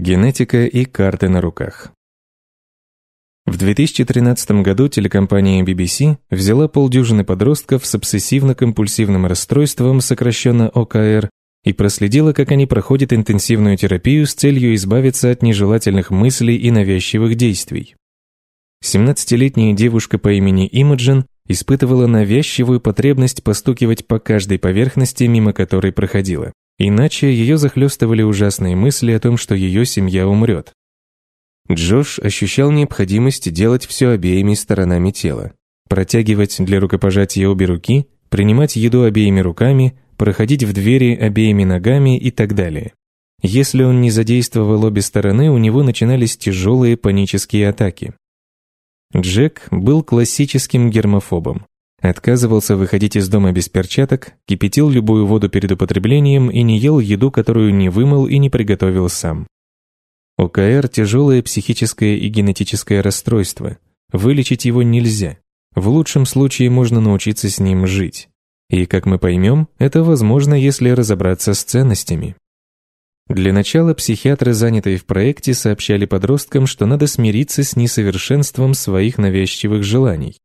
Генетика и карты на руках. В 2013 году телекомпания BBC взяла полдюжины подростков с обсессивно-компульсивным расстройством, сокращенно ОКР, и проследила, как они проходят интенсивную терапию с целью избавиться от нежелательных мыслей и навязчивых действий. 17-летняя девушка по имени Имаджин испытывала навязчивую потребность постукивать по каждой поверхности, мимо которой проходила. Иначе ее захлестывали ужасные мысли о том, что ее семья умрет. Джош ощущал необходимость делать все обеими сторонами тела. Протягивать для рукопожатия обе руки, принимать еду обеими руками, проходить в двери обеими ногами и так далее. Если он не задействовал обе стороны, у него начинались тяжелые панические атаки. Джек был классическим гермофобом. Отказывался выходить из дома без перчаток, кипятил любую воду перед употреблением и не ел еду, которую не вымыл и не приготовил сам. ОКР – тяжелое психическое и генетическое расстройство. Вылечить его нельзя. В лучшем случае можно научиться с ним жить. И, как мы поймем, это возможно, если разобраться с ценностями. Для начала психиатры, занятые в проекте, сообщали подросткам, что надо смириться с несовершенством своих навязчивых желаний.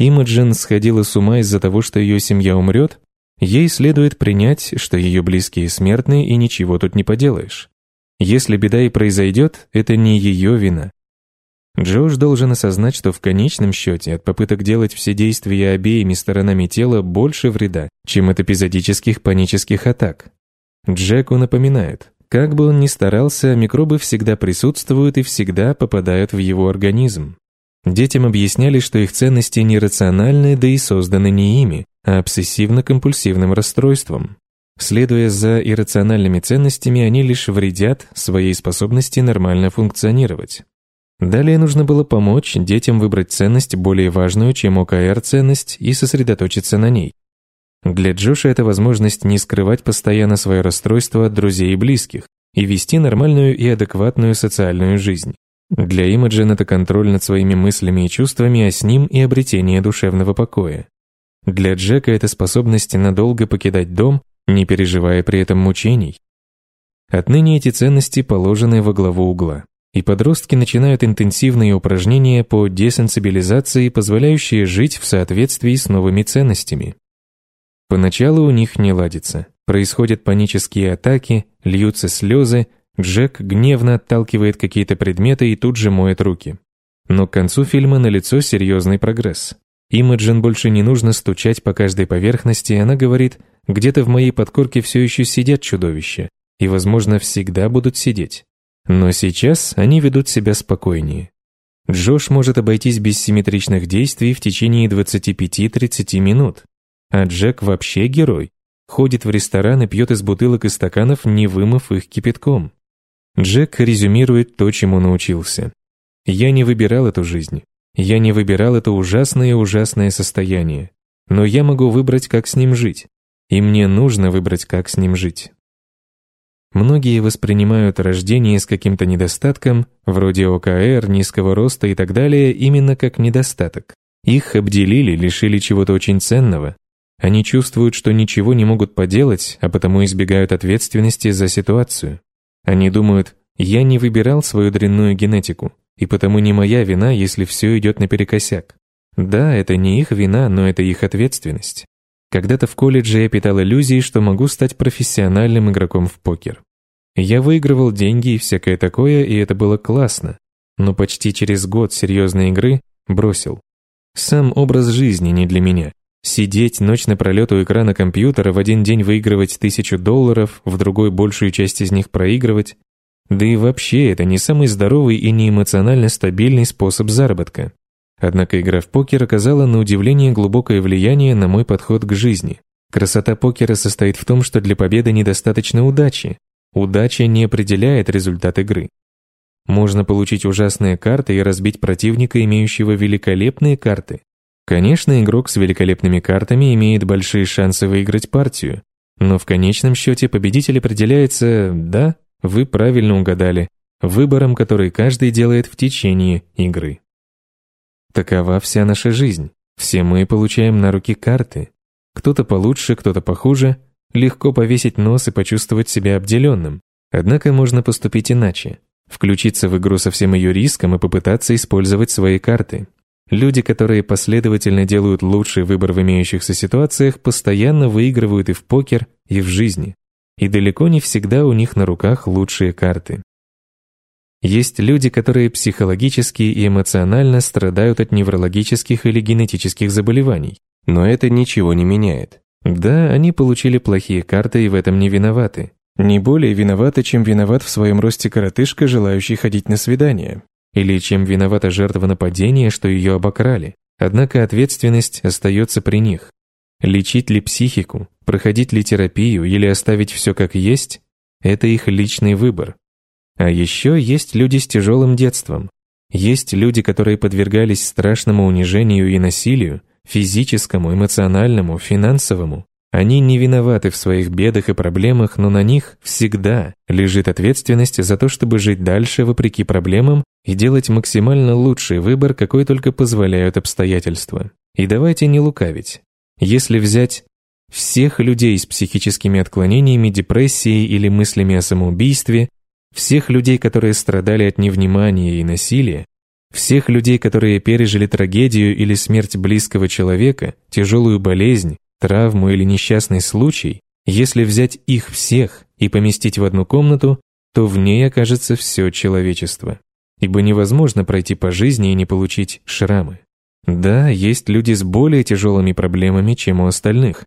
Имаджин сходила с ума из-за того, что ее семья умрет, ей следует принять, что ее близкие смертны и ничего тут не поделаешь. Если беда и произойдет, это не ее вина. Джош должен осознать, что в конечном счете от попыток делать все действия обеими сторонами тела больше вреда, чем от эпизодических панических атак. Джеку напоминают, как бы он ни старался, микробы всегда присутствуют и всегда попадают в его организм. Детям объясняли, что их ценности нерациональны, да и созданы не ими, а обсессивно-компульсивным расстройством. Следуя за иррациональными ценностями, они лишь вредят своей способности нормально функционировать. Далее нужно было помочь детям выбрать ценность более важную, чем ОКР-ценность, и сосредоточиться на ней. Для Джоша это возможность не скрывать постоянно свое расстройство от друзей и близких и вести нормальную и адекватную социальную жизнь. Для Имаджин это контроль над своими мыслями и чувствами, а с ним и обретение душевного покоя. Для Джека это способность надолго покидать дом, не переживая при этом мучений. Отныне эти ценности положены во главу угла, и подростки начинают интенсивные упражнения по десенсибилизации, позволяющие жить в соответствии с новыми ценностями. Поначалу у них не ладится. Происходят панические атаки, льются слезы, Джек гневно отталкивает какие-то предметы и тут же моет руки. Но к концу фильма налицо серьезный прогресс. Имаджин больше не нужно стучать по каждой поверхности, она говорит, где-то в моей подкорке все еще сидят чудовища, и, возможно, всегда будут сидеть. Но сейчас они ведут себя спокойнее. Джош может обойтись без симметричных действий в течение 25-30 минут. А Джек вообще герой. Ходит в ресторан и пьет из бутылок и стаканов, не вымыв их кипятком. Джек резюмирует то, чему научился. «Я не выбирал эту жизнь. Я не выбирал это ужасное-ужасное состояние. Но я могу выбрать, как с ним жить. И мне нужно выбрать, как с ним жить». Многие воспринимают рождение с каким-то недостатком, вроде ОКР, низкого роста и так далее, именно как недостаток. Их обделили, лишили чего-то очень ценного. Они чувствуют, что ничего не могут поделать, а потому избегают ответственности за ситуацию. Они думают, я не выбирал свою дрянную генетику, и потому не моя вина, если все идет наперекосяк. Да, это не их вина, но это их ответственность. Когда-то в колледже я питал иллюзии, что могу стать профессиональным игроком в покер. Я выигрывал деньги и всякое такое, и это было классно. Но почти через год серьезной игры бросил. Сам образ жизни не для меня. Сидеть ночь напролет у экрана компьютера, в один день выигрывать тысячу долларов, в другой большую часть из них проигрывать. Да и вообще, это не самый здоровый и не эмоционально стабильный способ заработка. Однако игра в покер оказала на удивление глубокое влияние на мой подход к жизни. Красота покера состоит в том, что для победы недостаточно удачи. Удача не определяет результат игры. Можно получить ужасные карты и разбить противника, имеющего великолепные карты. Конечно, игрок с великолепными картами имеет большие шансы выиграть партию, но в конечном счете победитель определяется, да, вы правильно угадали, выбором, который каждый делает в течение игры. Такова вся наша жизнь. Все мы получаем на руки карты. Кто-то получше, кто-то похуже. Легко повесить нос и почувствовать себя обделенным. Однако можно поступить иначе. Включиться в игру со всем ее риском и попытаться использовать свои карты. Люди, которые последовательно делают лучший выбор в имеющихся ситуациях, постоянно выигрывают и в покер, и в жизни. И далеко не всегда у них на руках лучшие карты. Есть люди, которые психологически и эмоционально страдают от неврологических или генетических заболеваний, но это ничего не меняет. Да, они получили плохие карты и в этом не виноваты. Не более виноваты, чем виноват в своем росте коротышка, желающий ходить на свидание. Или чем виновата жертва нападения, что ее обокрали. Однако ответственность остается при них. Лечить ли психику, проходить ли терапию или оставить все как есть – это их личный выбор. А еще есть люди с тяжелым детством. Есть люди, которые подвергались страшному унижению и насилию, физическому, эмоциональному, финансовому. Они не виноваты в своих бедах и проблемах, но на них всегда лежит ответственность за то, чтобы жить дальше вопреки проблемам и делать максимально лучший выбор, какой только позволяют обстоятельства. И давайте не лукавить. Если взять всех людей с психическими отклонениями, депрессией или мыслями о самоубийстве, всех людей, которые страдали от невнимания и насилия, всех людей, которые пережили трагедию или смерть близкого человека, тяжелую болезнь, травму или несчастный случай, если взять их всех и поместить в одну комнату, то в ней окажется все человечество. Ибо невозможно пройти по жизни и не получить шрамы. Да, есть люди с более тяжелыми проблемами, чем у остальных.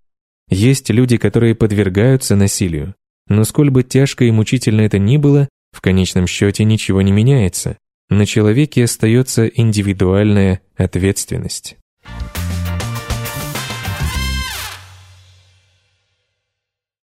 Есть люди, которые подвергаются насилию, но сколь бы тяжко и мучительно это ни было, в конечном счете ничего не меняется. На человеке остается индивидуальная ответственность.